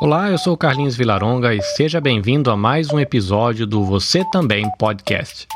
Olá, eu sou Carlinhos Vilaronga e seja bem-vindo a mais um episódio do Você Também Podcast.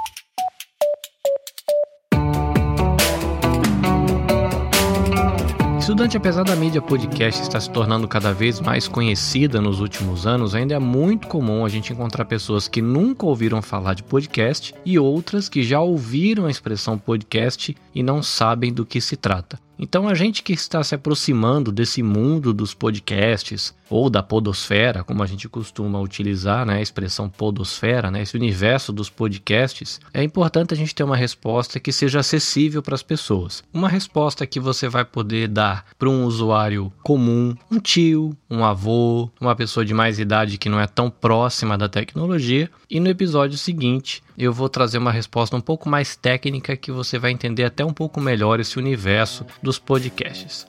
Estudante, apesar da mídia podcast estar se tornando cada vez mais conhecida nos últimos anos, ainda é muito comum a gente encontrar pessoas que nunca ouviram falar de podcast e outras que já ouviram a expressão podcast e não sabem do que se trata. Então, a gente que está se aproximando desse mundo dos podcasts ou da podosfera, como a gente costuma utilizar, né, a expressão podosfera, né, esse universo dos podcasts, é importante a gente ter uma resposta que seja acessível para as pessoas. Uma resposta que você vai poder dar para um usuário comum, um tio, um avô, uma pessoa de mais idade que não é tão próxima da tecnologia. E no episódio seguinte, eu vou trazer uma resposta um pouco mais técnica que você vai entender até um pouco melhor esse universo dos podcasts.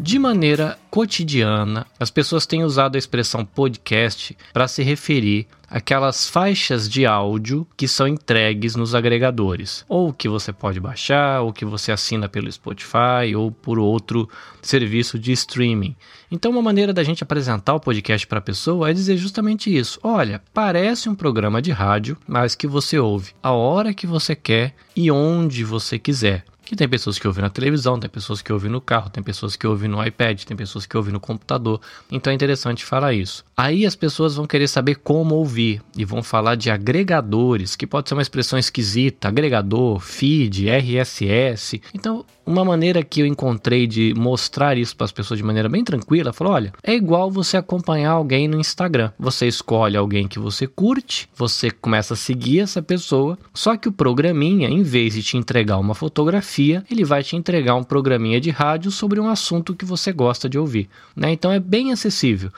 De maneira cotidiana, as pessoas têm usado a expressão podcast para se referir àquelas faixas de áudio que são entregues nos agregadores, ou que você pode baixar, ou que você assina pelo Spotify ou por outro serviço de streaming. Então, uma maneira da gente apresentar o podcast para a pessoa é dizer justamente isso: olha, parece um programa de rádio, mas que você ouve a hora que você quer e onde você quiser que tem pessoas que ouvem na televisão, tem pessoas que ouvem no carro, tem pessoas que ouvem no iPad, tem pessoas que ouvem no computador. Então é interessante falar isso. Aí as pessoas vão querer saber como ouvir e vão falar de agregadores, que pode ser uma expressão esquisita, agregador, feed, RSS. Então, uma maneira que eu encontrei de mostrar isso para as pessoas de maneira bem tranquila, falou: olha, é igual você acompanhar alguém no Instagram. Você escolhe alguém que você curte, você começa a seguir essa pessoa, só que o programinha, em vez de te entregar uma fotografia, ele vai te entregar um programinha de rádio sobre um assunto que você gosta de ouvir. Né? Então é bem acessível.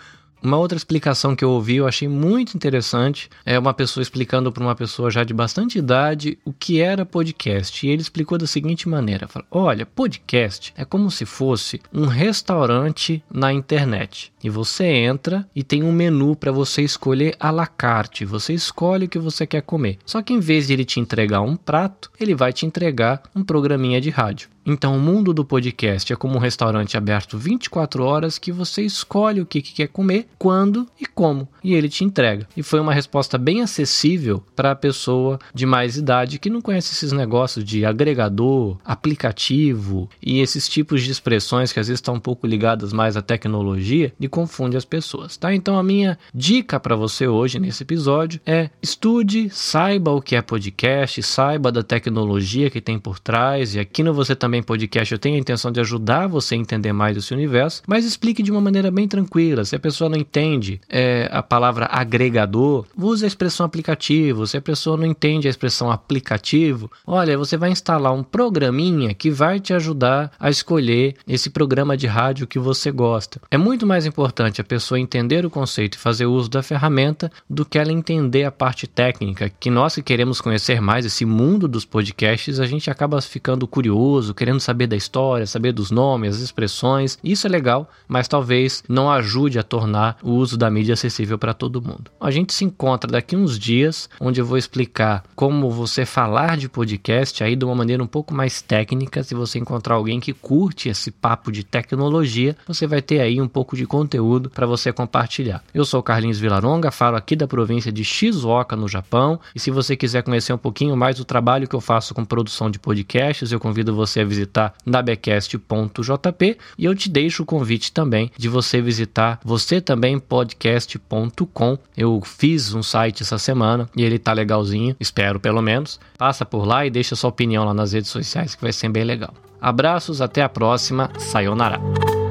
Uma outra explicação que eu ouvi, eu achei muito interessante, é uma pessoa explicando para uma pessoa já de bastante idade o que era podcast. E ele explicou da seguinte maneira: Olha, podcast é como se fosse um restaurante na internet. E você entra e tem um menu para você escolher à la carte. Você escolhe o que você quer comer. Só que em vez de ele te entregar um prato, ele vai te entregar um programinha de rádio. Então, o mundo do podcast é como um restaurante aberto 24 horas que você escolhe o que, que quer comer, quando e como, e ele te entrega. E foi uma resposta bem acessível para a pessoa de mais idade que não conhece esses negócios de agregador, aplicativo e esses tipos de expressões que às vezes estão um pouco ligadas mais à tecnologia e confunde as pessoas, tá? Então, a minha dica para você hoje nesse episódio é estude, saiba o que é podcast, saiba da tecnologia que tem por trás e aqui no você também podcast, eu tenho a intenção de ajudar você a entender mais esse universo, mas explique de uma maneira bem tranquila. Se a pessoa não entende é, a palavra agregador, use a expressão aplicativo. Se a pessoa não entende a expressão aplicativo, olha, você vai instalar um programinha que vai te ajudar a escolher esse programa de rádio que você gosta. É muito mais importante a pessoa entender o conceito e fazer uso da ferramenta do que ela entender a parte técnica, que nós que queremos conhecer mais esse mundo dos podcasts, a gente acaba ficando curioso, querendo saber da história, saber dos nomes, as expressões. Isso é legal, mas talvez não ajude a tornar o uso da mídia acessível para todo mundo. A gente se encontra daqui uns dias, onde eu vou explicar como você falar de podcast aí de uma maneira um pouco mais técnica. Se você encontrar alguém que curte esse papo de tecnologia, você vai ter aí um pouco de conteúdo para você compartilhar. Eu sou Carlinhos Vilaronga, falo aqui da província de Shizuoka, no Japão, e se você quiser conhecer um pouquinho mais do trabalho que eu faço com produção de podcasts, eu convido você a visitar nabecast.jp e eu te deixo o convite também de você visitar você também podcast.com. Eu fiz um site essa semana e ele tá legalzinho, espero pelo menos. Passa por lá e deixa sua opinião lá nas redes sociais que vai ser bem legal. Abraços, até a próxima. Sayonara.